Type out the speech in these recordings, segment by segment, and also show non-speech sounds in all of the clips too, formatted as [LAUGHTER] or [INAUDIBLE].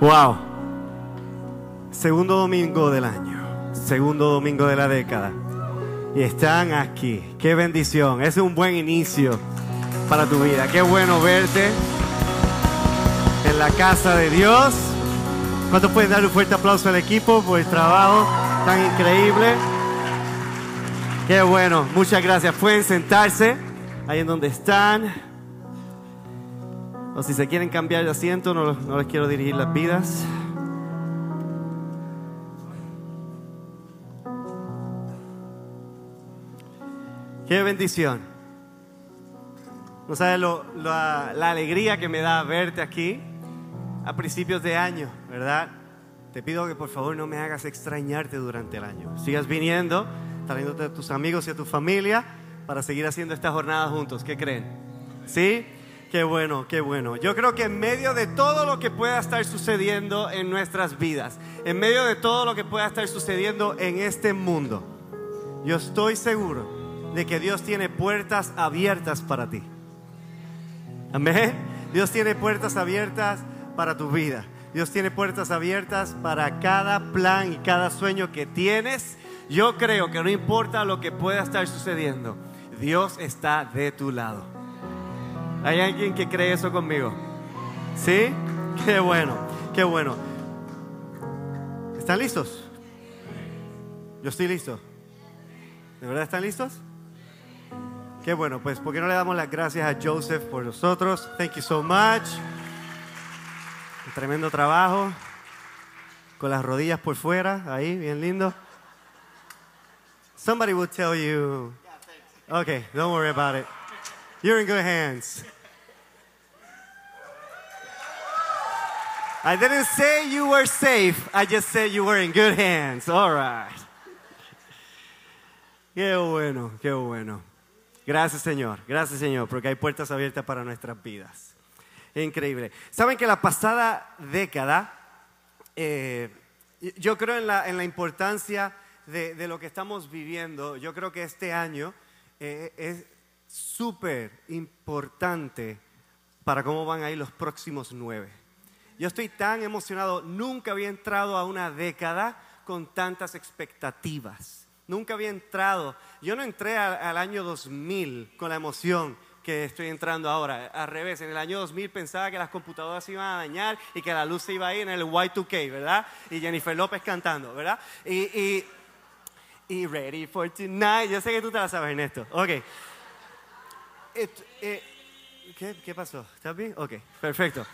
Wow. Segundo domingo del año, segundo domingo de la década. Y están aquí. Qué bendición. Es un buen inicio para tu vida. Qué bueno verte en la casa de Dios. ¿Cuántos pueden dar un fuerte aplauso al equipo por el trabajo tan increíble? Qué bueno. Muchas gracias. Pueden sentarse ahí en donde están. O si se quieren cambiar de asiento, no, no les quiero dirigir las vidas. Qué bendición. No sabes lo- la, la alegría que me da verte aquí a principios de año, ¿verdad? Te pido que por favor no me hagas extrañarte durante el año. Sigas viniendo, trayéndote a tus amigos y a tu familia para seguir haciendo esta jornada juntos. ¿Qué creen? ¿Sí? Qué bueno, qué bueno. Yo creo que en medio de todo lo que pueda estar sucediendo en nuestras vidas, en medio de todo lo que pueda estar sucediendo en este mundo, yo estoy seguro de que Dios tiene puertas abiertas para ti. Amén. Dios tiene puertas abiertas para tu vida. Dios tiene puertas abiertas para cada plan y cada sueño que tienes. Yo creo que no importa lo que pueda estar sucediendo, Dios está de tu lado. ¿Hay alguien que cree eso conmigo? ¿Sí? Qué bueno, qué bueno. ¿Están listos? Yo estoy listo. ¿De verdad están listos? Qué bueno, pues ¿por qué no le damos las gracias a Joseph por nosotros? Thank you so much. Un tremendo trabajo. Con las rodillas por fuera, ahí, bien lindo. Somebody will tell you. Okay, don't worry about it. You're in good hands. I didn't say you were safe. I just said you were in good hands. All right. Qué bueno, qué bueno. Gracias Señor, gracias Señor, porque hay puertas abiertas para nuestras vidas. Increíble. Saben que la pasada década, eh, yo creo en la, en la importancia de, de lo que estamos viviendo. Yo creo que este año eh, es súper importante para cómo van a ir los próximos nueve. Yo estoy tan emocionado, nunca había entrado a una década con tantas expectativas. Nunca había entrado, yo no entré al, año 2000 con la emoción que estoy entrando ahora. Al revés, en el año 2000 pensaba que las computadoras se iban a dañar y que la luz se iba a ir en el Y2K, ¿verdad? Y Jennifer López cantando, ¿verdad? Y, y, y Ready for Tonight, yo sé que tú te la sabes, Ernesto. Ok. Et- eh, ¿qué, ¿Qué pasó? ¿Estás bien? Ok, perfecto.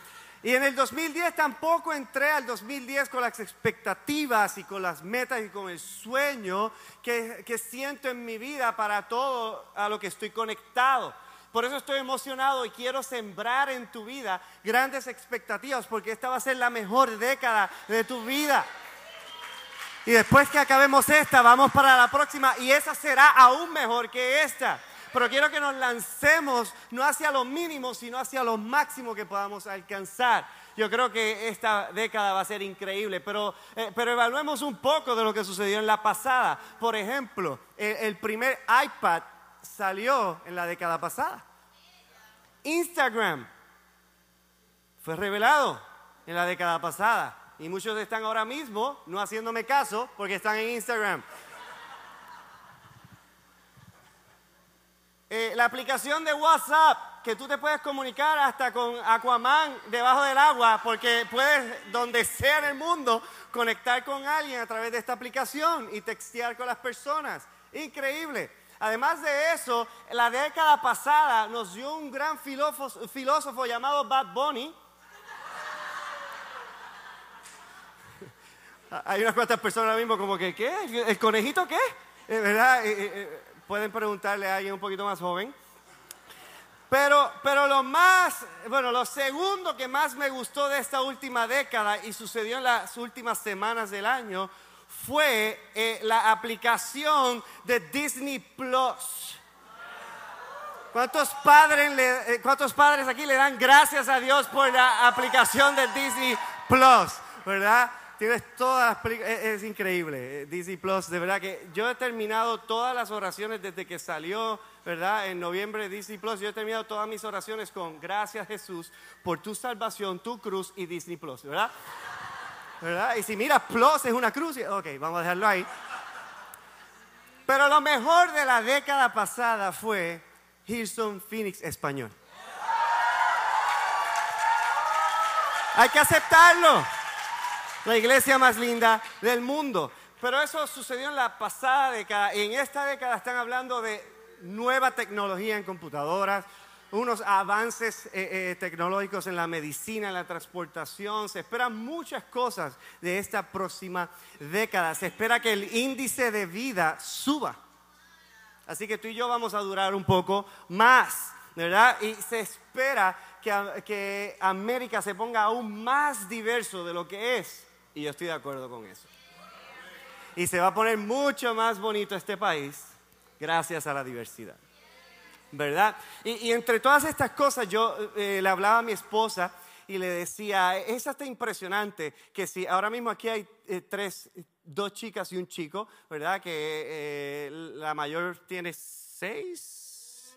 Y en el 2010 tampoco entré al 2010 con las expectativas y con las metas y con el sueño que, que siento en mi vida para todo a lo que estoy conectado. Por eso estoy emocionado y quiero sembrar en tu vida grandes expectativas porque esta va a ser la mejor década de tu vida. Y después que acabemos esta, vamos para la próxima y esa será aún mejor que esta. Pero quiero que nos lancemos no hacia lo mínimo, sino hacia lo máximo que podamos alcanzar. Yo creo que esta década va a ser increíble, pero, eh, pero evaluemos un poco de lo que sucedió en la pasada. Por ejemplo, el, el primer iPad salió en la década pasada. Instagram fue revelado en la década pasada. Y muchos están ahora mismo no haciéndome caso porque están en Instagram. Eh, la aplicación de WhatsApp, que tú te puedes comunicar hasta con Aquaman debajo del agua, porque puedes, donde sea en el mundo, conectar con alguien a través de esta aplicación y textear con las personas. Increíble. Además de eso, la década pasada nos dio un gran filósofo, filósofo llamado Bad Bunny. [LAUGHS] Hay unas cuantas personas ahora mismo como que, ¿qué? ¿El conejito qué? Eh, ¿Verdad? Pueden preguntarle a alguien un poquito más joven. Pero, pero lo más, bueno, lo segundo que más me gustó de esta última década y sucedió en las últimas semanas del año fue eh, la aplicación de Disney Plus. ¿Cuántos padres, le- eh, ¿Cuántos padres aquí le dan gracias a Dios por la aplicación de Disney Plus? ¿Verdad? Tienes todas las películas, es, increíble. eh, Disney Plus, de verdad que yo he terminado todas las oraciones desde que salió, ¿verdad? En noviembre Disney Plus, yo he terminado todas mis oraciones con gracias Jesús por tu salvación, tu cruz y Disney Plus, ¿verdad? ¿verdad? Y si miras plus es una cruz. Ok, vamos a dejarlo ahí. Pero lo mejor de la década pasada fue Hilson Phoenix español. Hay que aceptarlo. La iglesia más linda del mundo. Pero eso sucedió en la pasada década. En esta década están hablando de nueva tecnología en computadoras, unos avances eh, eh, tecnológicos en la medicina, en la transportación. Se esperan muchas cosas de esta próxima década. Se espera que el índice de vida suba. Así que tú y yo vamos a durar un poco más, ¿verdad? Y se espera que, que América se ponga aún más diverso de lo que es. Y yo estoy de acuerdo con eso. Y se va a poner mucho más bonito este país gracias a la diversidad. ¿verdad? Y, entre todas estas cosas yo eh, le hablaba a mi esposa y le decía, es hasta impresionante que si ahora mismo aquí hay eh, tres, dos chicas y un chico, ¿verdad? Que eh, la mayor tiene seis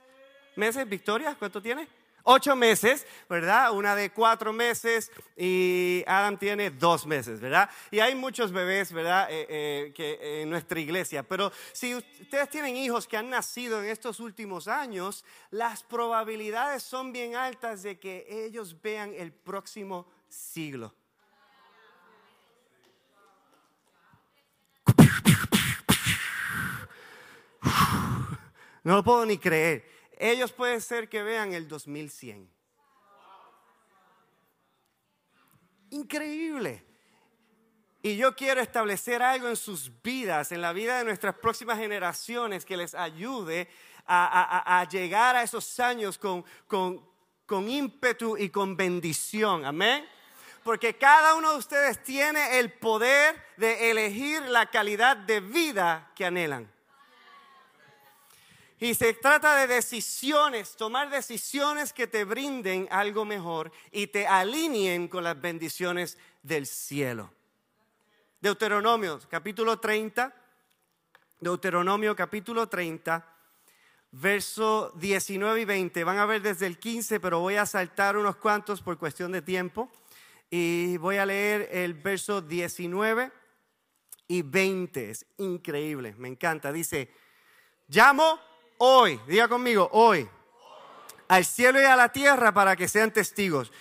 meses, Victoria, ¿cuánto tiene? Ocho meses, ¿verdad? Una de cuatro meses y Adam tiene dos meses, ¿verdad? Y hay muchos bebés, ¿verdad? Eh, eh, que, en nuestra iglesia. Pero si ustedes tienen hijos que han nacido en estos últimos años, las probabilidades son bien altas de que ellos vean el próximo siglo. No lo puedo ni creer ellos puede ser que vean el 2100. Increíble. Y yo quiero establecer algo en sus vidas, en la vida de nuestras próximas generaciones, que les ayude a, llegar a esos años con, con ímpetu y con bendición. Amén. Porque cada uno de ustedes tiene el poder de elegir la calidad de vida que anhelan. Y se trata de decisiones, tomar decisiones que te brinden algo mejor y te alineen con las bendiciones del cielo. Deuteronomio capítulo 30, Deuteronomio capítulo 30, verso 19 y 20. Van a ver desde el 15, pero voy a saltar unos cuantos por cuestión de tiempo. Y voy a leer el verso 19 y 20. Es increíble, me encanta. Dice, llamo hoy, diga conmigo, hoy, al cielo y a la tierra para que sean testigos.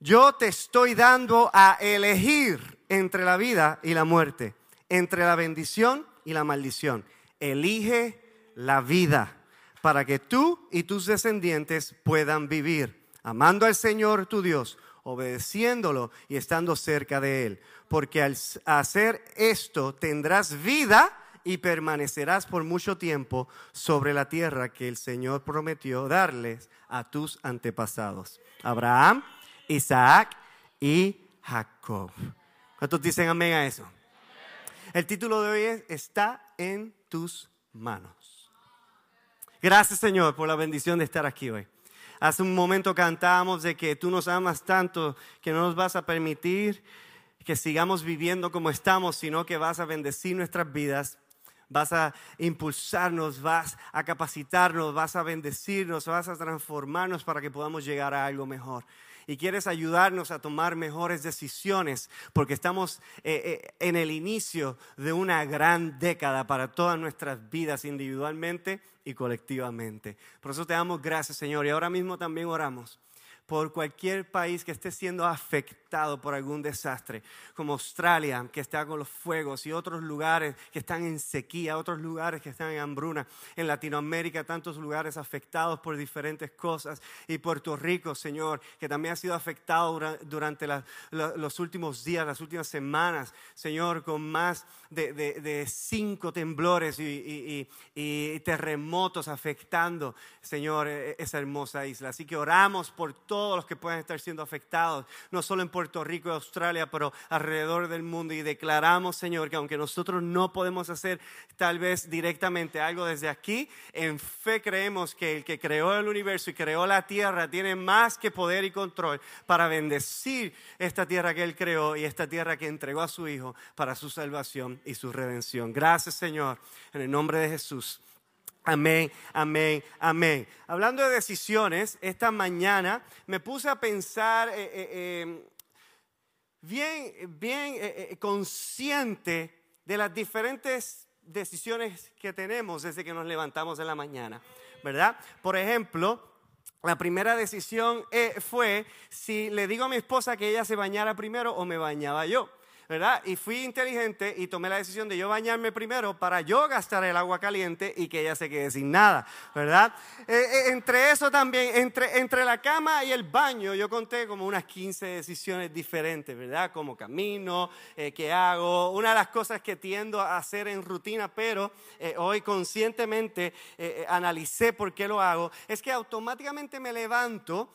Yo te estoy dando a elegir entre la vida y la muerte, entre la bendición y la maldición. Elige la vida para que tú y tus descendientes puedan vivir, amando al Señor tu Dios, obedeciéndolo y estando cerca de Él. Porque al hacer esto tendrás vida y permanecerás por mucho tiempo sobre la tierra que el Señor prometió darles a tus antepasados, Abraham, Isaac y Jacob. ¿Cuántos dicen amén a eso? El título de hoy es Está en tus manos. Gracias Señor por la bendición de estar aquí hoy. Hace un momento cantábamos de que tú nos amas tanto que no nos vas a permitir que sigamos viviendo como estamos, sino que vas a bendecir nuestras vidas vas a impulsarnos, vas a capacitarnos, vas a bendecirnos, vas a transformarnos para que podamos llegar a algo mejor. Y quieres ayudarnos a tomar mejores decisiones porque estamos eh, eh, en el inicio de una gran década para todas nuestras vidas individualmente y colectivamente. Por eso te damos gracias, Señor. Y ahora mismo también oramos por cualquier país que esté siendo afectado por algún desastre, como Australia, que está con los fuegos, y otros lugares que están en sequía, otros lugares que están en hambruna, en Latinoamérica, tantos lugares afectados por diferentes cosas, y Puerto Rico, Señor, que también ha sido afectado durante los últimos días, las últimas semanas, Señor, con más de, cinco temblores y, y terremotos afectando, Señor, e, esa hermosa isla. Así que oramos por todo todos los que puedan estar siendo afectados, no solo en Puerto Rico y Australia, pero alrededor del mundo. Y declaramos, Señor, que aunque nosotros no podemos hacer tal vez directamente algo desde aquí, en fe creemos que el que creó el universo y creó la tierra tiene más que poder y control para bendecir esta tierra que Él creó y esta tierra que entregó a su Hijo para su salvación y su redención. Gracias, Señor, en el nombre de Jesús. Amén, amén, amén. Hablando de decisiones, esta mañana me puse a pensar, eh, eh, em, bien, bien eh, eh, consciente de las diferentes decisiones que tenemos desde que nos levantamos en la mañana, ¿verdad? Por ejemplo, la primera decisión eh, fue si le digo a mi esposa que ella se bañara primero o me bañaba yo. ¿Verdad? Y fui inteligente y tomé la decisión de yo bañarme primero para yo gastar el agua caliente y que ella se quede sin nada, ¿verdad? Eh, eh, entre eso también, entre, entre la cama y el baño, yo conté como unas 15 decisiones diferentes, ¿verdad? Como camino, eh, qué hago, una de las cosas que tiendo a hacer en rutina, pero hoy conscientemente analicé por qué lo hago, es que automáticamente me levanto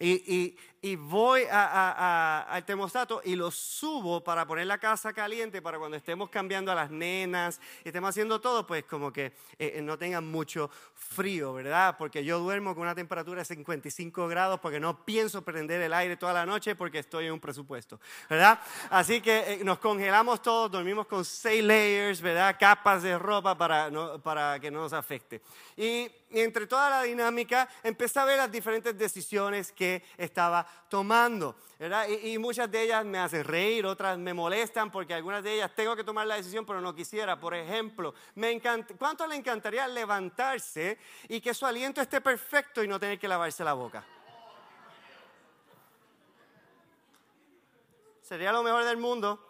y voy al termostato y lo subo para poner la casa caliente para cuando estemos cambiando a las nenas y estemos haciendo todo, pues como que eh, eh, no tengan mucho frío, ¿verdad? Porque yo duermo con una temperatura de 55 grados porque no pienso prender el aire toda la noche porque estoy en un presupuesto, ¿verdad? Así que eh, nos congelamos todos, dormimos con seis layers, ¿verdad? Capas de ropa para, para que no nos afecte. Y, y entre toda la dinámica empecé a ver las diferentes decisiones que estaba tomando. ¿verdad? Y, muchas de ellas me hacen reír, otras me molestan porque algunas de ellas tengo que tomar la decisión, pero no quisiera. Por ejemplo, me encanta, ¿cuánto le encantaría levantarse y que su aliento esté perfecto y no tener que lavarse la boca? Sería lo mejor del mundo.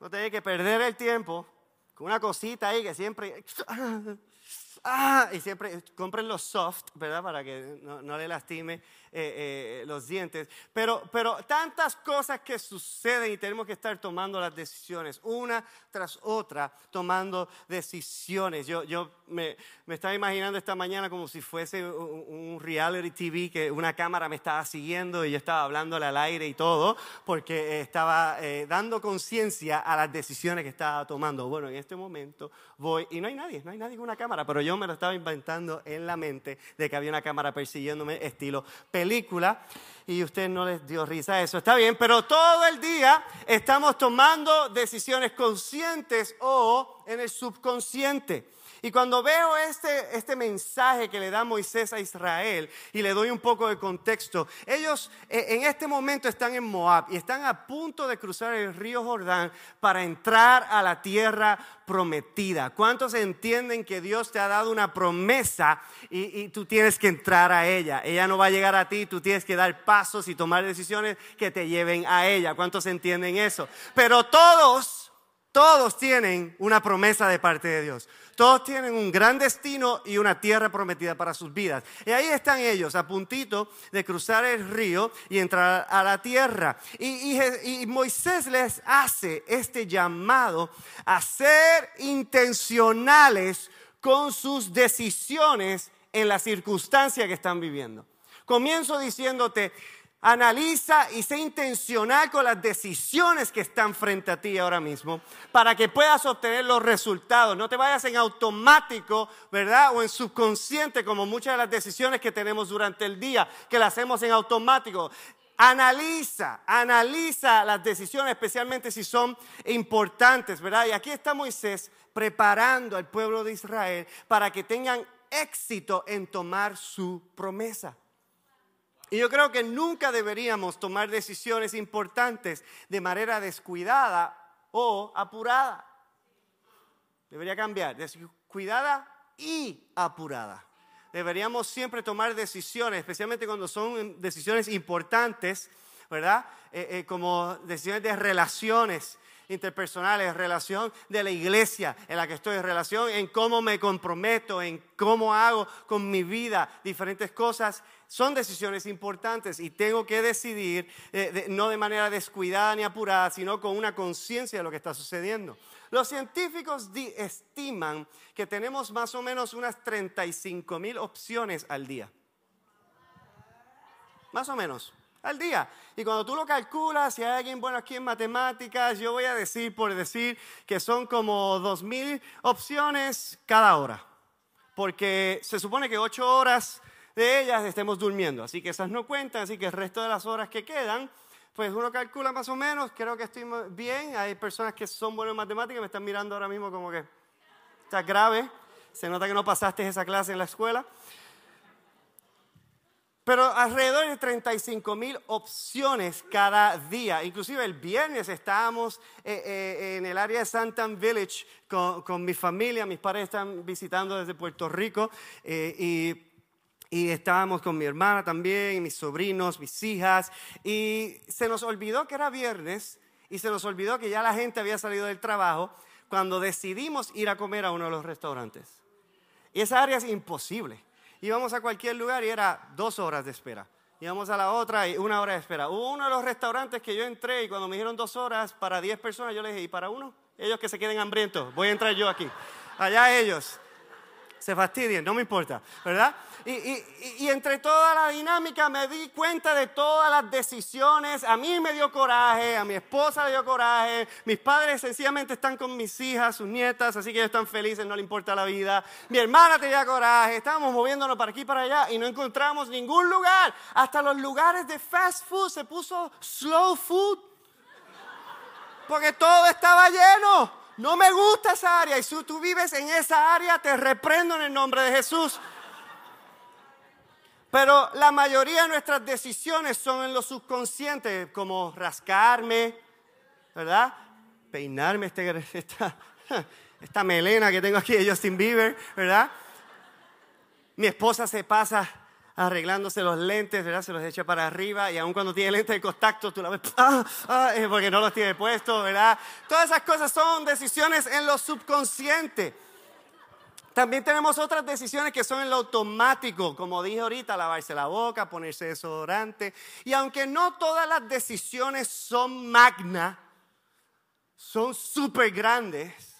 No tener que perder el tiempo con una cosita ahí que siempre [LAUGHS] ah, y siempre compren los soft, ¿verdad? Para que no, no le lastime eh, eh, los dientes. Pero, pero tantas cosas que suceden y tenemos que estar tomando las decisiones, una tras otra, tomando decisiones. Yo, yo me, me estaba imaginando esta mañana como si fuese un, reality TV, que una cámara me estaba siguiendo y yo estaba hablándole al aire y todo, porque estaba eh, dando conciencia a las decisiones que estaba tomando. Bueno, en este momento voy, y no hay nadie, no hay nadie con una cámara, pero yo me lo estaba inventando en la mente de que había una cámara persiguiéndome estilo y usted no les dio risa a eso. Está bien, pero todo el día estamos tomando decisiones conscientes o en el subconsciente. Y cuando veo este, este mensaje que le da Moisés a Israel y le doy un poco de contexto, ellos eh, en este momento están en Moab y están a punto de cruzar el río Jordán para entrar a la tierra prometida. ¿Cuántos entienden que Dios te ha dado una promesa y, y tú tienes que entrar a ella? Ella no va a llegar a ti, tú tienes que dar pasos y tomar decisiones que te lleven a ella. ¿Cuántos entienden eso? Pero todos, todos tienen una promesa de parte de Dios. Todos tienen un gran destino y una tierra prometida para sus vidas. Y ahí están ellos, a puntito de cruzar el río y entrar a la tierra. Y, Moisés les hace este llamado a ser intencionales con sus decisiones en la circunstancia que están viviendo. Comienzo diciéndote, Analiza y sé intencional con las decisiones que están frente a ti ahora mismo para que puedas obtener los resultados. No te vayas en automático, ¿verdad? O en subconsciente como muchas de las decisiones que tenemos durante el día, que las hacemos en automático. Analiza, analiza las decisiones, especialmente si son importantes, ¿verdad? Y aquí está Moisés preparando al pueblo de Israel para que tengan éxito en tomar su promesa. Y yo creo que nunca deberíamos tomar decisiones importantes de manera descuidada o apurada. Debería cambiar, descuidada y apurada. Deberíamos siempre tomar decisiones, especialmente cuando son decisiones importantes, ¿verdad? Eh, eh, como decisiones de relaciones interpersonales, relación de la iglesia en la que estoy, relación en cómo me comprometo, en cómo hago con mi vida diferentes cosas son decisiones importantes y tengo que decidir eh, no de manera descuidada ni apurada, sino con una conciencia de lo que está sucediendo. Los científicos estiman que tenemos más o menos unas 35 mil opciones al día. Más o menos al día. Y cuando tú lo calculas, si hay alguien bueno aquí en matemáticas, yo voy a decir por decir que son como dos mil opciones cada hora. Porque se supone que ocho horas de ellas estemos durmiendo. Así que esas no cuentan, así que el resto de las horas que quedan, pues uno calcula más o menos, creo que estoy bien. Hay personas que son buenas en matemáticas, me están mirando ahora mismo como que está grave. Se nota que no pasaste esa clase en la escuela. Pero alrededor de 35 mil opciones cada día. Inclusive el viernes estábamos eh, eh, en el área de Santan Village con, mi familia. Mis padres están visitando desde Puerto Rico eh, y y estábamos con mi hermana también, mis sobrinos, mis hijas, y se nos olvidó que era viernes y se nos olvidó que ya la gente había salido del trabajo cuando decidimos ir a comer a uno de los restaurantes. Y esa área es imposible. Íbamos a cualquier lugar y era dos horas de espera. Íbamos a la otra y una hora de espera. Hubo uno de los restaurantes que yo entré y cuando me dijeron dos horas para diez personas, yo le dije, ¿y para uno? Ellos que se queden hambrientos, voy a entrar yo aquí. Allá ellos se fastidien, no me importa, ¿verdad? Y, entre toda la dinámica me di cuenta de todas las decisiones. A mí me dio coraje, a mi esposa le dio coraje. Mis padres sencillamente están con mis hijas, sus nietas, así que ellos están felices, no le importa la vida. Mi hermana tenía coraje. Estábamos moviéndonos para aquí y para allá y no encontramos ningún lugar. Hasta los lugares de fast food se puso slow food. Porque todo estaba lleno. No me gusta esa área y si tú vives en esa área, te reprendo en el nombre de Jesús. Pero la mayoría de nuestras decisiones son en lo subconsciente, como rascarme, ¿verdad? Peinarme este, [LAUGHS] esta, esta melena que tengo aquí de Justin Bieber, ¿verdad? Mi esposa se pasa arreglándose los lentes, ¿verdad? Se los echa para arriba y aun cuando tiene lentes de contacto, tú la ves, [LAUGHS] ¡ah! ¡ah! porque no los tiene puestos, ¿verdad? Todas esas cosas son decisiones en lo subconsciente. También tenemos otras decisiones que son en lo automático, como dije ahorita, lavarse la boca, ponerse desodorante. Y aunque no todas las decisiones son magna, son súper grandes,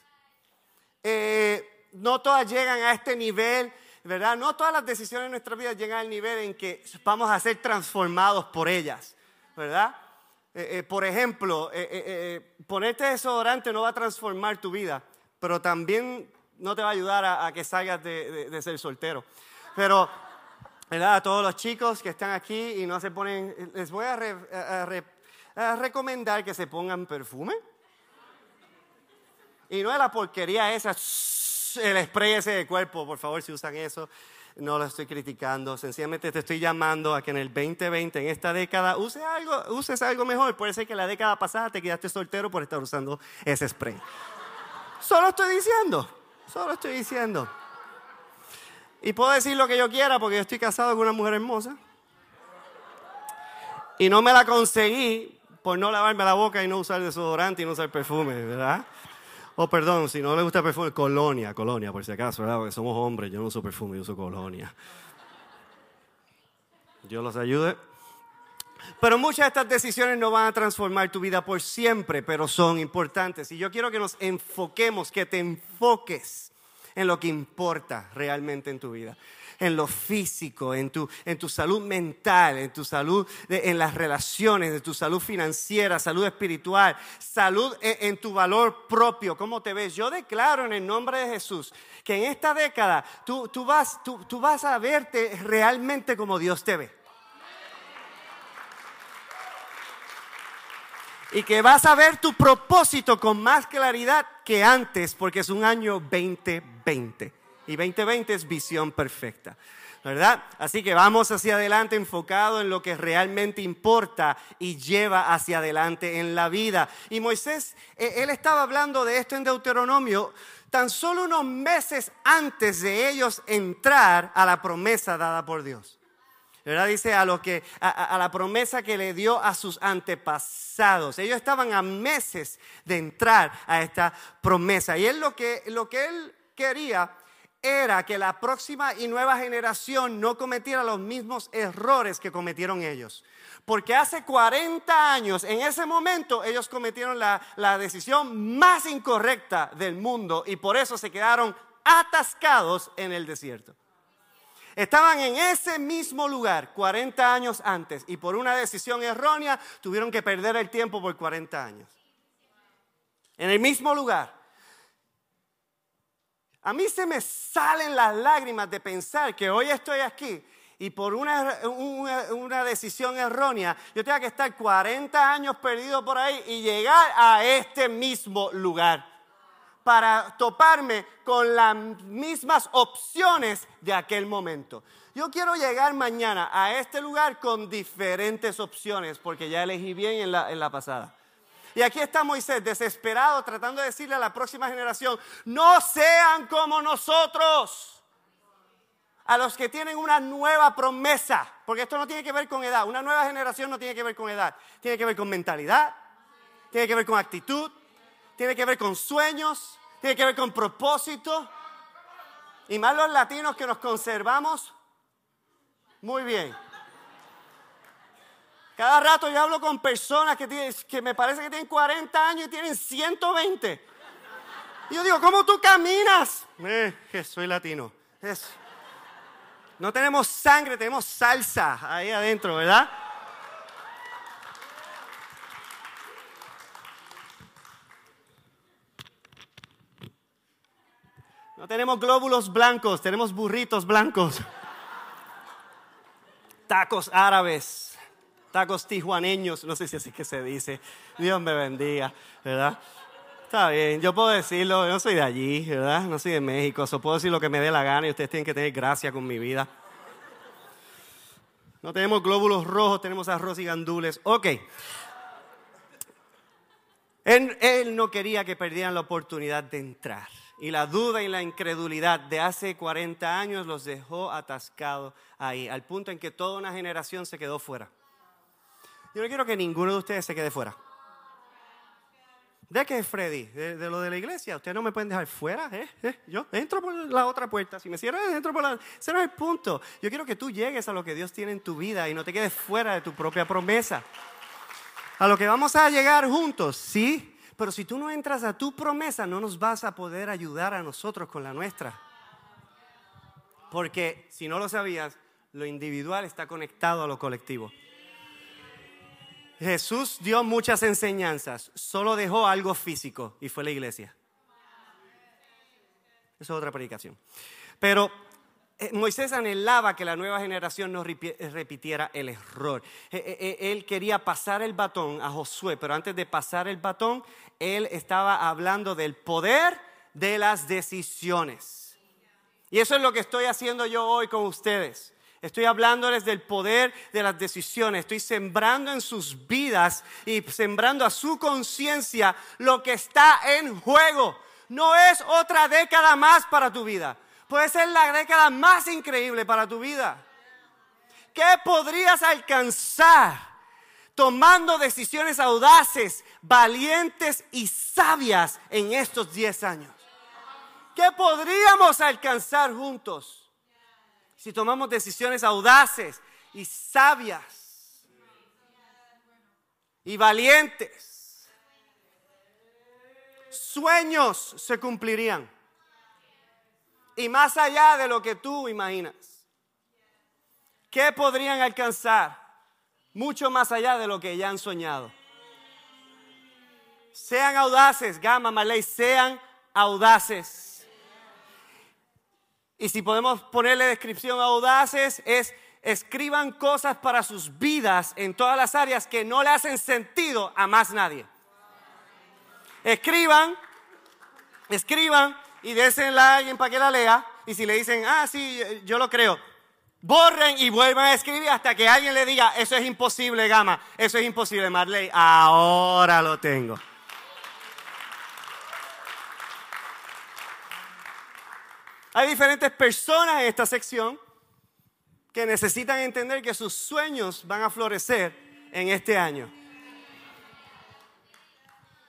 eh, no todas llegan a este nivel ¿verdad? No todas las decisiones en nuestra vida llegan al nivel en que vamos a ser transformados por ellas, ¿verdad? Eh, eh, por ejemplo, ponerte desodorante no va a transformar tu vida, pero también no te va a ayudar a, que salgas de, ser soltero. Pero, ¿verdad? A todos los chicos que están aquí y no se ponen, les voy a, recomendar que se pongan perfume. Y no es la porquería esa el spray ese de cuerpo, por favor, si usan eso, no lo estoy criticando. Sencillamente te estoy llamando a que en el 2020, en esta década, uses algo, uses algo mejor. Puede ser que la década pasada te quedaste soltero por estar usando ese spray. Solo estoy diciendo, solo estoy diciendo. Y puedo decir lo que yo quiera porque yo estoy casado con una mujer hermosa. Y no me la conseguí por no lavarme la boca y no usar desodorante y no usar perfume, ¿verdad? Oh, perdón, si no le gusta perfume, colonia, colonia, por si acaso, ¿verdad? Porque somos hombres, yo no uso perfume, yo uso colonia. Dios los ayude. Pero muchas de estas decisiones no van a transformar tu vida por siempre, pero son importantes. Y yo quiero que nos enfoquemos, que te enfoques en lo que importa realmente en tu vida en lo físico, en tu, en tu salud mental, en tu salud, en las relaciones, en tu salud financiera, salud espiritual, salud en, tu valor propio, cómo te ves. Yo declaro en el nombre de Jesús que en esta década tú, tú, vas, tú, tú vas a verte realmente como Dios te ve. Y que vas a ver tu propósito con más claridad que antes, porque es un año 2020. Y 2020 es visión perfecta. ¿verdad? Así que vamos hacia adelante enfocado en lo que realmente importa y lleva hacia adelante en la vida. Y Moisés, eh, él estaba hablando de esto en Deuteronomio tan solo unos meses antes de ellos entrar a la promesa dada por Dios. ¿Verdad? Dice a, lo que, a, la promesa que le dio a sus antepasados. Ellos estaban a meses de entrar a esta promesa. Y él lo que, lo que él quería era que la próxima y nueva generación no cometiera los mismos errores que cometieron ellos. Porque hace 40 años, en ese momento, ellos cometieron la, la decisión más incorrecta del mundo y por eso se quedaron atascados en el desierto. Estaban en ese mismo lugar 40 años antes y por una decisión errónea tuvieron que perder el tiempo por 40 años. En el mismo lugar. A mí se me salen las lágrimas de pensar que hoy estoy aquí y por una, una, decisión errónea yo tenga que estar 40 años perdido por ahí y llegar a este mismo lugar para toparme con las mismas opciones de aquel momento. yo quiero llegar mañana a este lugar con diferentes opciones, porque ya elegí bien en la, en la pasada. Y aquí está Moisés, desesperado, tratando de decirle a la próxima generación, no sean como nosotros. A los que tienen una nueva promesa, porque esto no tiene que ver con edad, una nueva generación no tiene que ver con edad, tiene que ver con mentalidad, tiene que ver con actitud, tiene que ver con sueños, tiene que ver con propósito. Y más los latinos que nos conservamos muy bien. Cada rato yo hablo con personas que, que me parece que tienen 40 años y tienen 120. Y yo digo, ¿cómo tú caminas? Eh, que soy latino. No tenemos sangre, tenemos salsa ahí adentro, ¿verdad? No tenemos glóbulos blancos, tenemos burritos blancos. Tacos árabes, tacos tijuaneños, no sé si así que se dice. Dios me bendiga, ¿verdad? Está bien, yo puedo decirlo, yo no soy de allí, ¿verdad? No soy de México, so puedo decir lo que me dé la gana y ustedes tienen que tener gracia con mi vida. No tenemos glóbulos rojos, tenemos arroz y gandules. Ok. él no quería que perdieran la oportunidad de entrar y la duda y la incredulidad de hace 40 años los dejó atascados ahí, al punto en que toda una generación se quedó fuera. Yo no quiero que ninguno de ustedes se quede fuera. ¿De qué, Freddy? ¿De, lo de la iglesia. Ustedes no me pueden dejar fuera. ¿eh? ¿Eh? Yo entro por la otra puerta. Si me cierran, entro por la... Ese no es el punto. Yo quiero que tú llegues a lo que Dios tiene en tu vida y no te quedes fuera de tu propia promesa. A lo que vamos a llegar juntos, sí, pero si tú no entras a tu promesa, no nos vas a poder ayudar a nosotros con la nuestra. Porque si no lo sabías, lo individual está conectado a lo colectivo. Jesús dio muchas enseñanzas, solo dejó algo físico y fue la iglesia. Eso es otra predicación. Pero Moisés anhelaba que la nueva generación no repitiera el error. Eh, eh, él quería pasar el batón a Josué, pero antes de pasar el batón, él estaba hablando del poder de las decisiones. Y eso es lo que estoy haciendo yo hoy con ustedes. Estoy hablándoles del poder de las decisiones. Estoy sembrando en sus vidas y sembrando a su conciencia lo que está en juego. No es otra década más para tu vida puede ser la década más increíble para tu vida. ¿Qué podrías alcanzar tomando decisiones audaces, valientes y sabias en estos 10 años? ¿Qué podríamos alcanzar juntos si tomamos decisiones audaces y sabias y valientes? Sueños se cumplirían y más allá de lo que tú imaginas. ¿Qué podrían alcanzar? Mucho más allá de lo que ya han soñado. Sean audaces, Gama, Malay, sean audaces. Y si podemos ponerle descripción audaces, es escriban cosas para sus vidas en todas las áreas que no le hacen sentido a más nadie. Escriban, escriban y désenla a alguien para que la lea. Y si le dicen, ah, sí, yo lo creo, borren y vuelvan a escribir hasta que alguien le diga, eso es imposible, Gama, eso es imposible, Marley, ahora lo tengo. Hay diferentes personas en esta sección que necesitan entender que sus sueños van a florecer en este año.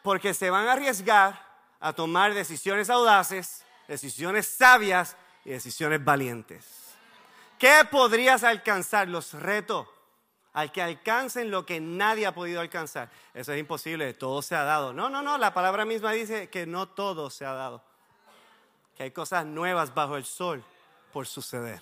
Porque se van a arriesgar a tomar decisiones audaces, decisiones sabias y decisiones valientes. ¿Qué podrías alcanzar? Los retos al que alcancen lo que nadie ha podido alcanzar. Eso es imposible, todo se ha dado. No, no, no, la palabra misma dice que no todo se ha dado. Que hay cosas nuevas bajo el sol por suceder.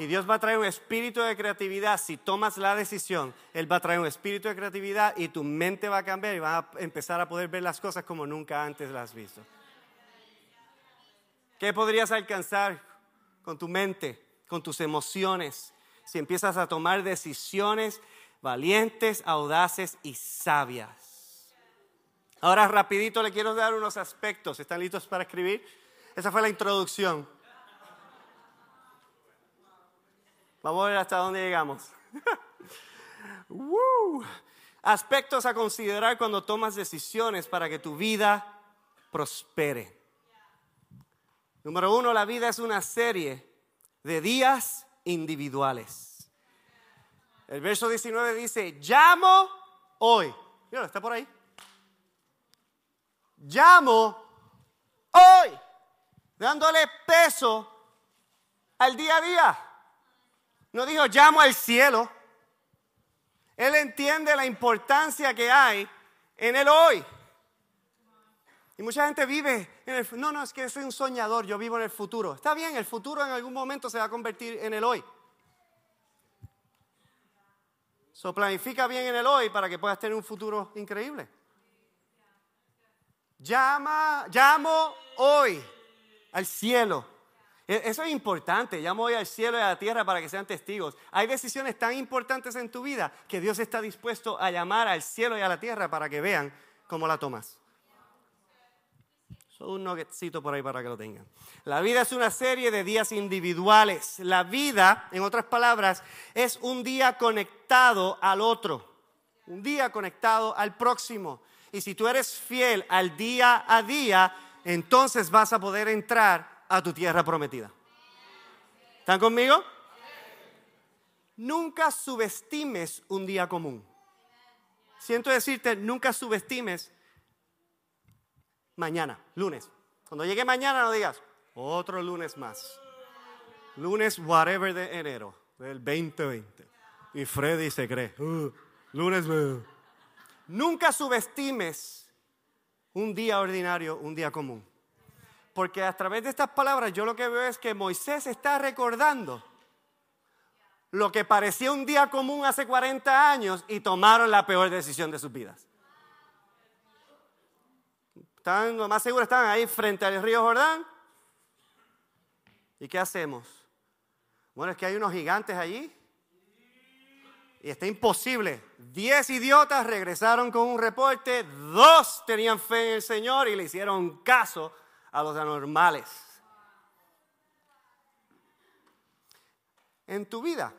Y Dios va a traer un espíritu de creatividad. Si tomas la decisión, Él va a traer un espíritu de creatividad y tu mente va a cambiar y vas a empezar a poder ver las cosas como nunca antes las has visto. ¿Qué podrías alcanzar con tu mente, con tus emociones, si empiezas a tomar decisiones valientes, audaces y sabias? Ahora rapidito le quiero dar unos aspectos. ¿Están listos para escribir? Esa fue la introducción. Vamos a ver hasta dónde llegamos. [LAUGHS] Aspectos a considerar cuando tomas decisiones para que tu vida prospere. Número uno, la vida es una serie de días individuales. El verso 19 dice, llamo hoy. Mira, está por ahí. Llamo hoy, dándole peso al día a día. No dijo llamo al cielo. Él entiende la importancia que hay en el hoy. Y mucha gente vive en el no, no, es que soy un soñador, yo vivo en el futuro. Está bien, el futuro en algún momento se va a convertir en el hoy. So planifica bien en el hoy para que puedas tener un futuro increíble. Llama, llamo hoy al cielo. E, eso es importante. Llamo hoy al cielo y a la tierra para que sean testigos. Hay decisiones tan importantes en tu vida que Dios está dispuesto a llamar al cielo y a la tierra para que vean cómo la tomas. Solo un nuggetcito por ahí para que lo tengan. La vida es una serie de días individuales. La vida, en otras palabras, es un día conectado al otro. Un día conectado al próximo. Y si tú eres fiel al día a día, entonces vas a poder entrar a tu tierra prometida. ¿Están conmigo? Nunca subestimes un día común. Siento decirte, nunca subestimes mañana, lunes. Cuando llegue mañana no digas, otro lunes más. Lunes whatever de enero del 2020. Y Freddy se cree, uh, lunes... Uh". Nunca subestimes un día ordinario, un día común. Porque a través de estas palabras yo lo que veo es que Moisés está recordando lo que parecía un día común hace 40 años y tomaron la peor decisión de sus vidas. Están, lo más seguro están ahí frente al río Jordán. ¿Y qué hacemos? Bueno, es que hay unos gigantes allí y está imposible. Diez idiotas regresaron con un reporte, dos tenían fe en el Señor y le hicieron caso a los anormales. En tu vida,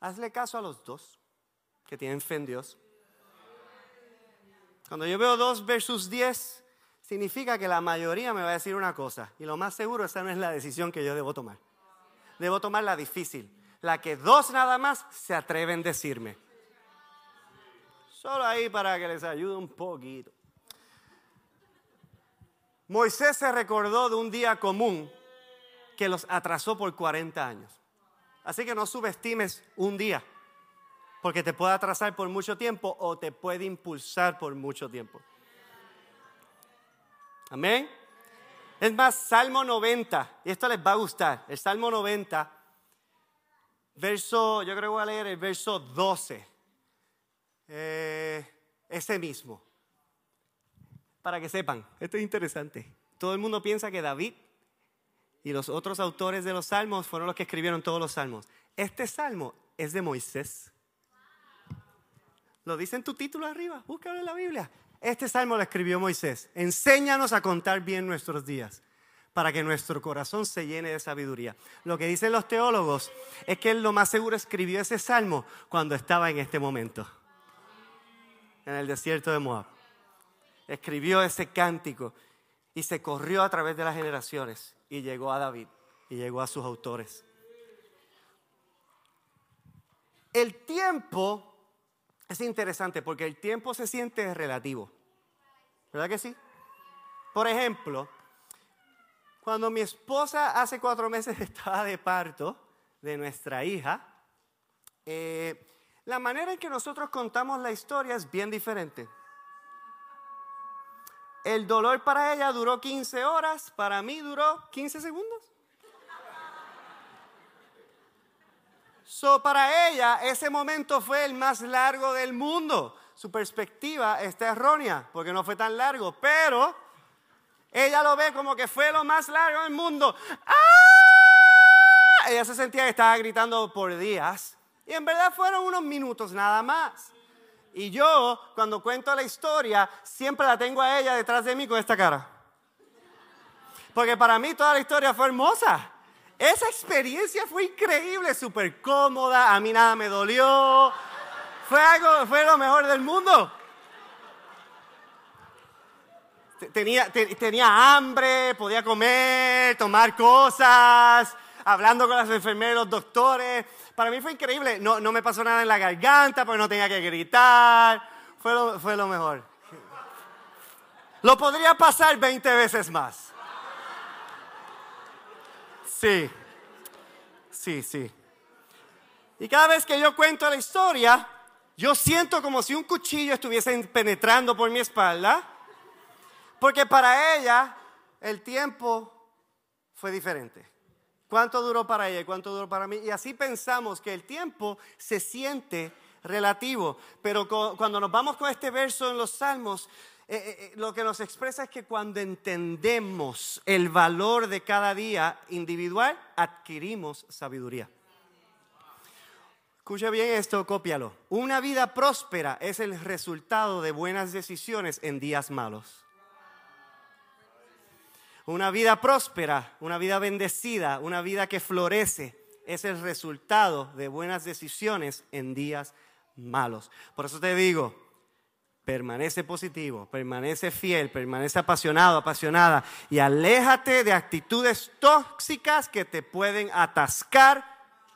hazle caso a los dos que tienen fe en Dios. Cuando yo veo dos versus diez, significa que la mayoría me va a decir una cosa. Y lo más seguro, esa no es la decisión que yo debo tomar. Debo tomar la difícil la que dos nada más se atreven a decirme. Solo ahí para que les ayude un poquito. Moisés se recordó de un día común que los atrasó por 40 años. Así que no subestimes un día, porque te puede atrasar por mucho tiempo o te puede impulsar por mucho tiempo. Amén. Es más, Salmo 90, y esto les va a gustar, el Salmo 90 verso, yo creo que voy a leer el verso 12, eh, ese mismo, para que sepan, esto es interesante. Todo el mundo piensa que David y los otros autores de los salmos fueron los que escribieron todos los salmos. Este salmo es de Moisés. Lo dice en tu título arriba, búscalo en la Biblia. Este salmo lo escribió Moisés. Enséñanos a contar bien nuestros días para que nuestro corazón se llene de sabiduría. Lo que dicen los teólogos es que él lo más seguro escribió ese salmo cuando estaba en este momento, en el desierto de Moab. Escribió ese cántico y se corrió a través de las generaciones y llegó a David y llegó a sus autores. El tiempo es interesante porque el tiempo se siente relativo. ¿Verdad que sí? Por ejemplo, cuando mi esposa hace cuatro meses [LAUGHS] estaba de parto de nuestra hija, eh, la manera en que nosotros contamos la historia es bien diferente. El dolor para ella duró 15 horas, para mí duró 15 segundos. So, para ella ese momento fue el más largo del mundo. Su perspectiva está errónea porque no fue tan largo, pero ella lo ve como que fue lo más largo del mundo. ¡Ah! Ella se sentía que estaba gritando por días. Y en verdad fueron unos minutos nada más. Y yo, cuando cuento la historia, siempre la tengo a ella detrás de mí con esta cara. Porque para mí toda la historia fue hermosa. Esa experiencia fue increíble, súper cómoda, a mí nada me dolió. Fue algo, fue lo mejor del mundo. Tenía, tenía hambre, podía comer, tomar cosas, hablando con las enfermeras, los doctores. Para mí fue increíble. No, no me pasó nada en la garganta porque no tenía que gritar. Fue lo, fue lo mejor. Lo podría pasar 20 veces más. Sí, sí, sí. Y cada vez que yo cuento la historia, yo siento como si un cuchillo estuviese penetrando por mi espalda, porque para ella el tiempo fue diferente. ¿Cuánto duró para ella y cuánto duró para mí? Y así pensamos que el tiempo se siente relativo, pero cuando nos vamos con este verso en los Salmos, eh, eh, eh, lo que nos expresa es que cuando entendemos el valor de cada día individual, adquirimos sabiduría. Escucha bien esto, cópialo. Una vida próspera es el resultado de buenas decisiones en días malos. Una vida próspera, una vida bendecida, una vida que florece, es el resultado de buenas decisiones en días malos. Por eso te digo, permanece positivo, permanece fiel, permanece apasionado, apasionada y aléjate de actitudes tóxicas que te pueden atascar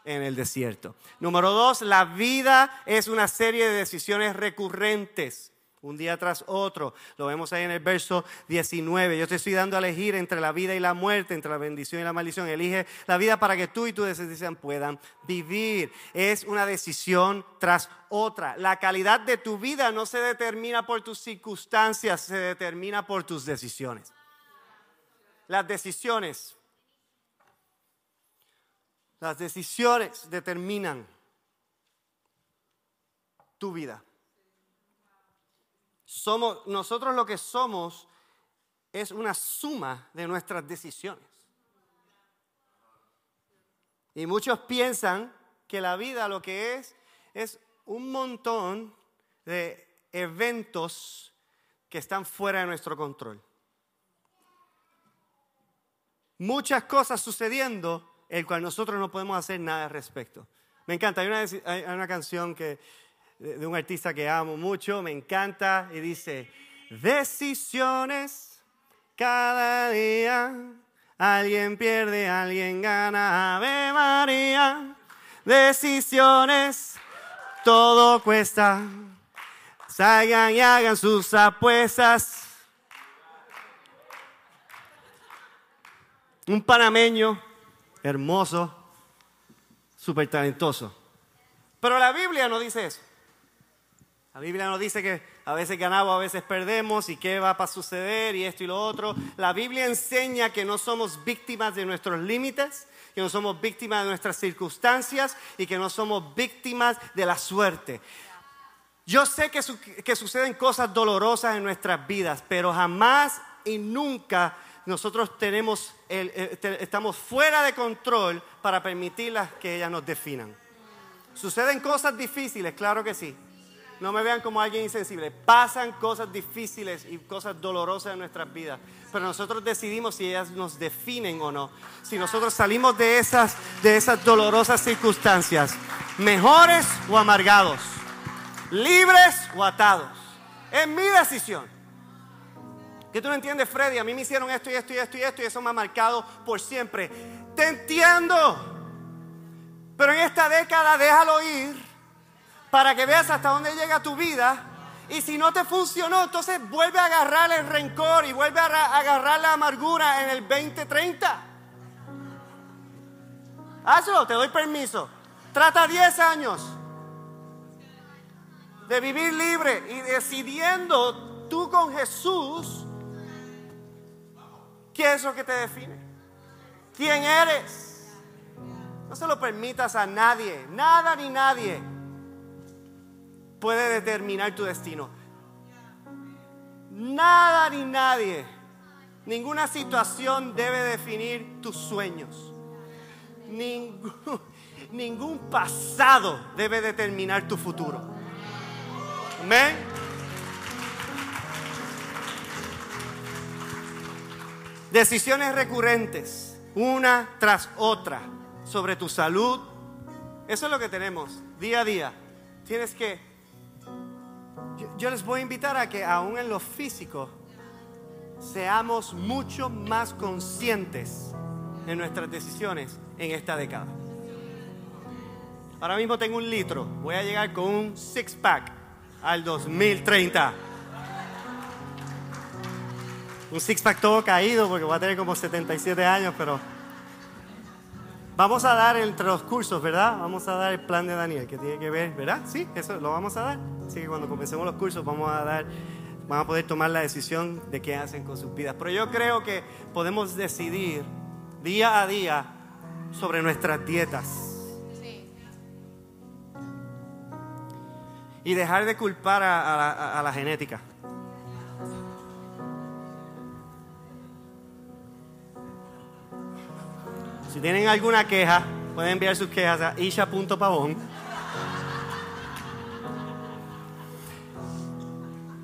en el desierto. Número dos, la vida es una serie de decisiones recurrentes un día tras otro. Lo vemos ahí en el verso 19. Yo te estoy dando a elegir entre la vida y la muerte, entre la bendición y la maldición. Elige la vida para que tú y tu descendencia puedan vivir. Es una decisión tras otra. La calidad de tu vida no se determina por tus circunstancias, se determina por tus decisiones. Las decisiones. Las decisiones determinan tu vida. Somos, nosotros lo que somos es una suma de nuestras decisiones. Y muchos piensan que la vida lo que es es un montón de eventos que están fuera de nuestro control. Muchas cosas sucediendo, el cual nosotros no podemos hacer nada al respecto. Me encanta, hay una, hay una canción que de un artista que amo mucho, me encanta, y dice, decisiones cada día, alguien pierde, alguien gana, Ave María, decisiones, todo cuesta, salgan y hagan sus apuestas. Un panameño hermoso, súper talentoso. Pero la Biblia no dice eso. La Biblia nos dice que a veces ganamos, a veces perdemos y qué va a suceder y esto y lo otro. La Biblia enseña que no somos víctimas de nuestros límites, que no somos víctimas de nuestras circunstancias y que no somos víctimas de la suerte. Yo sé que, suceden cosas dolorosas en nuestras vidas, pero jamás y nunca nosotros tenemos eh, estamos fuera de control para permitirlas que ellas nos definan. Suceden cosas difíciles, claro que sí. No me vean como alguien insensible. Pasan cosas difíciles y cosas dolorosas en nuestras vidas. Pero nosotros decidimos si ellas nos definen o no. Si nosotros salimos de esas, de esas dolorosas circunstancias, mejores o amargados, libres o atados. Es mi decisión. Que tú no entiendes, Freddy. A mí me hicieron esto y esto y esto y esto y eso me ha marcado por siempre. Te entiendo. Pero en esta década déjalo ir para que veas hasta dónde llega tu vida. Y si no te funcionó, entonces vuelve a agarrar el rencor y vuelve a agarrar la amargura en el 2030. Hazlo, te doy permiso. Trata 10 años de vivir libre y decidiendo tú con Jesús qué es lo que te define. ¿Quién eres? No se lo permitas a nadie, nada ni nadie puede determinar tu destino. Nada ni nadie, ninguna situación debe definir tus sueños. [LAUGHS] Ningún, pasado debe determinar tu futuro. Amén. Decisiones recurrentes. una tras otra, sobre tu salud. Eso es lo que tenemos día a día. Tienes que... Yo, les voy a invitar a que aún en lo físico seamos mucho más conscientes de nuestras decisiones en esta década. Ahora mismo tengo un litro, voy a llegar con un six pack al 2030. Un six pack todo caído porque voy a tener como 77 años, pero vamos a dar entre los cursos, ¿verdad? Vamos a dar el plan de Daniel que tiene que ver, ¿verdad? Sí, eso lo vamos a dar. Así que cuando comencemos los cursos vamos a dar van a poder tomar la decisión de qué hacen con sus vidas. Pero yo creo que podemos decidir día a día sobre nuestras dietas. Y dejar de culpar a, la, genética. Si tienen alguna queja, pueden enviar sus quejas a isha.pavón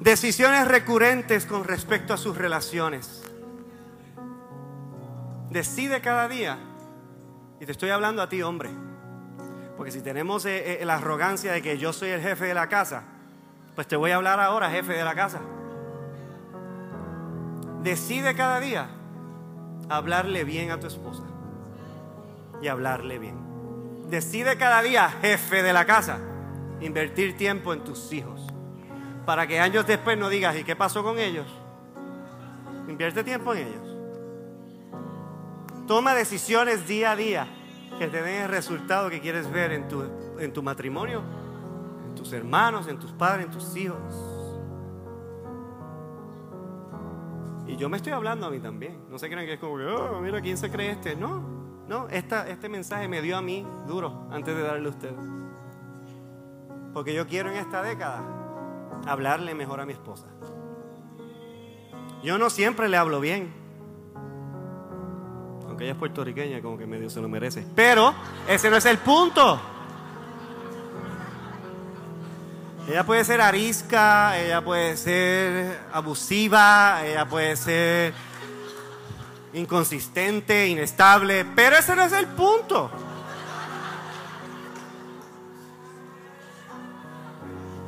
Decisiones recurrentes con respecto a sus relaciones. Decide cada día. Y te estoy hablando a ti, hombre. Porque si tenemos eh, eh, la arrogancia de que yo soy el jefe de la casa, pues te voy a hablar ahora, jefe de la casa. Decide cada día hablarle bien a tu esposa y hablarle bien. Decide cada día, jefe de la casa, invertir tiempo en tus hijos para que años después no digas, ¿y qué pasó con ellos? Invierte tiempo en ellos. Toma decisiones día a día que te den el resultado que quieres ver en tu, en tu matrimonio, en tus hermanos, en tus padres, en tus hijos. Y yo me estoy hablando a mí también. No se crean que es como que, oh, mira, ¿quién se cree este? No, no, esta, este mensaje me dio a mí duro antes de darle a usted. Porque yo quiero en esta década hablarle mejor a mi esposa. Yo no siempre le hablo bien. Aunque ella es puertorriqueña, como que medio se lo merece. Pero ese no es el punto. Ella puede ser arisca, ella puede ser abusiva, ella puede ser inconsistente, inestable, pero ese no es el punto.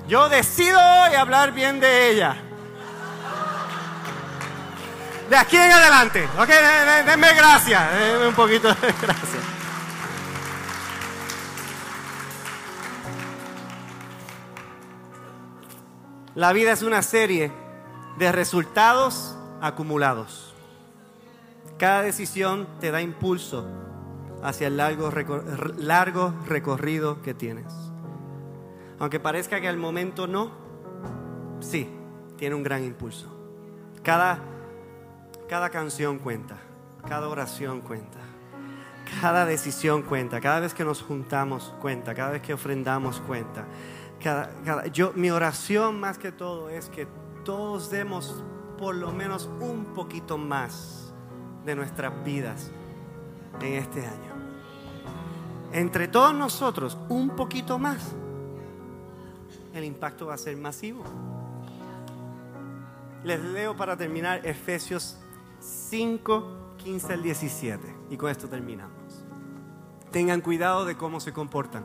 Yo decido hoy hablar bien de ella. De aquí en adelante. Ok, denme gracias. Denme un poquito de gracias. La vida es una serie de resultados acumulados. Cada decisión te da impulso hacia el largo, recorrido que tienes. Aunque parezca que al momento no, sí, tiene un gran impulso. Cada, cada canción cuenta, cada oración cuenta, cada decisión cuenta, cada vez que nos juntamos cuenta, cada vez que ofrendamos cuenta. Yo, mi oración más que todo es que todos demos por lo menos un poquito más de nuestras vidas en este año. Entre todos nosotros, un poquito más el impacto va a ser masivo. Les leo para terminar Efesios 5, 15 al 17. Y con esto terminamos. Tengan cuidado de cómo se comportan.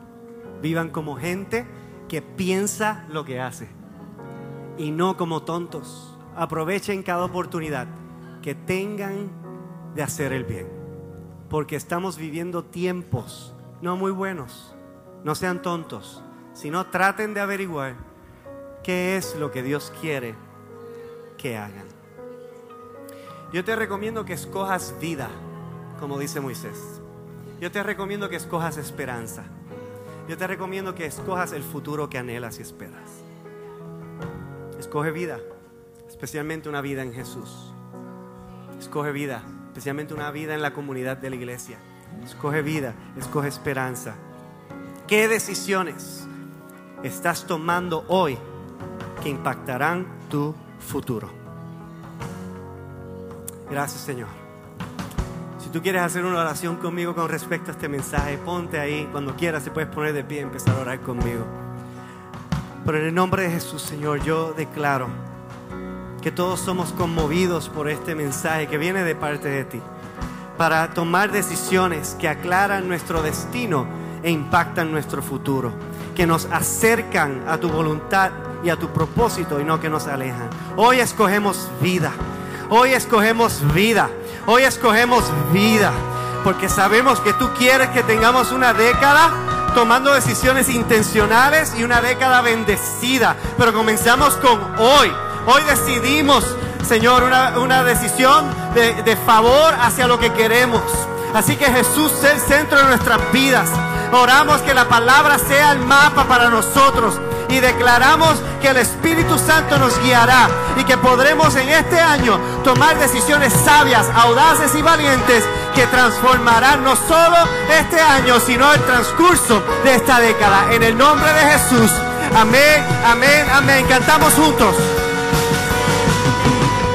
Vivan como gente que piensa lo que hace. Y no como tontos. Aprovechen cada oportunidad que tengan de hacer el bien. Porque estamos viviendo tiempos no muy buenos. No sean tontos sino traten de averiguar qué es lo que Dios quiere que hagan. Yo te recomiendo que escojas vida, como dice Moisés. Yo te recomiendo que escojas esperanza. Yo te recomiendo que escojas el futuro que anhelas y esperas. Escoge vida, especialmente una vida en Jesús. Escoge vida, especialmente una vida en la comunidad de la iglesia. Escoge vida, escoge esperanza. ¿Qué decisiones estás tomando hoy que impactarán tu futuro. Gracias Señor. Si tú quieres hacer una oración conmigo con respecto a este mensaje, ponte ahí. Cuando quieras, te puedes poner de pie y empezar a orar conmigo. Pero en el nombre de Jesús, Señor, yo declaro que todos somos conmovidos por este mensaje que viene de parte de ti. para tomar decisiones que aclaran nuestro destino e impactan nuestro futuro, que nos acercan a tu voluntad y a tu propósito y no que nos alejan. Hoy escogemos vida, hoy escogemos vida, hoy escogemos vida, porque sabemos que tú quieres que tengamos una década tomando decisiones intencionales y una década bendecida, pero comenzamos con hoy. Hoy decidimos, Señor, una, decisión de, de favor hacia lo que queremos. Así que Jesús sea el centro de nuestras vidas. Oramos que la palabra sea el mapa para nosotros y declaramos que el Espíritu Santo nos guiará y que podremos en este año tomar decisiones sabias, audaces y valientes que transformarán no solo este año, sino el transcurso de esta década. En el nombre de Jesús. Amén, amén, amén. Cantamos juntos.